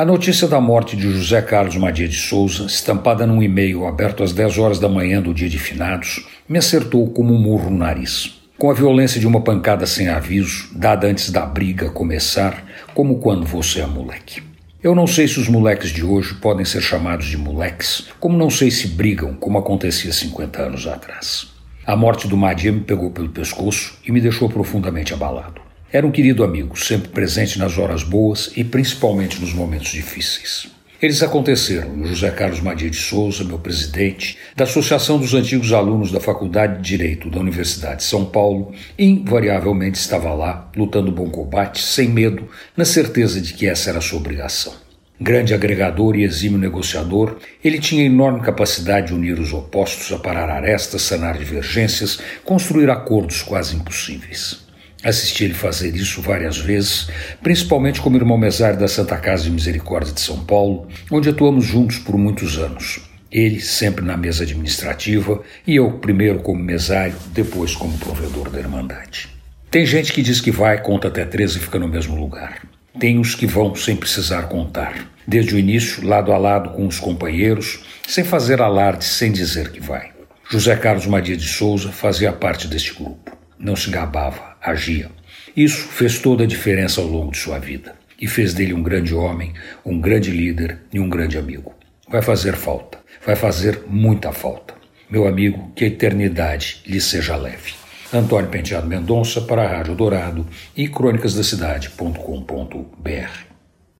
A notícia da morte de José Carlos Madia de Souza, estampada num e-mail aberto às 10 horas da manhã do dia de finados, me acertou como um murro no nariz. Com a violência de uma pancada sem aviso, dada antes da briga começar, como quando você é moleque. Eu não sei se os moleques de hoje podem ser chamados de moleques, como não sei se brigam, como acontecia 50 anos atrás. A morte do Madia me pegou pelo pescoço e me deixou profundamente abalado. Era um querido amigo, sempre presente nas horas boas e principalmente nos momentos difíceis. Eles aconteceram no José Carlos Madia de Souza, meu presidente, da Associação dos Antigos Alunos da Faculdade de Direito da Universidade de São Paulo, invariavelmente estava lá, lutando bom combate, sem medo, na certeza de que essa era a sua obrigação. Grande agregador e exímio negociador, ele tinha enorme capacidade de unir os opostos, aparar arestas, sanar divergências, construir acordos quase impossíveis. Assisti ele fazer isso várias vezes, principalmente como irmão mesário da Santa Casa de Misericórdia de São Paulo, onde atuamos juntos por muitos anos. Ele sempre na mesa administrativa e eu primeiro como mesário, depois como provedor da Irmandade. Tem gente que diz que vai, conta até três e fica no mesmo lugar. Tem os que vão sem precisar contar, desde o início, lado a lado com os companheiros, sem fazer alarde, sem dizer que vai. José Carlos Madia de Souza fazia parte deste grupo. Não se gabava, agia. Isso fez toda a diferença ao longo de sua vida e fez dele um grande homem, um grande líder e um grande amigo. Vai fazer falta, vai fazer muita falta. Meu amigo, que a eternidade lhe seja leve. Antônio Penteado Mendonça para a Rádio Dourado e crônicasdacidade.com.br.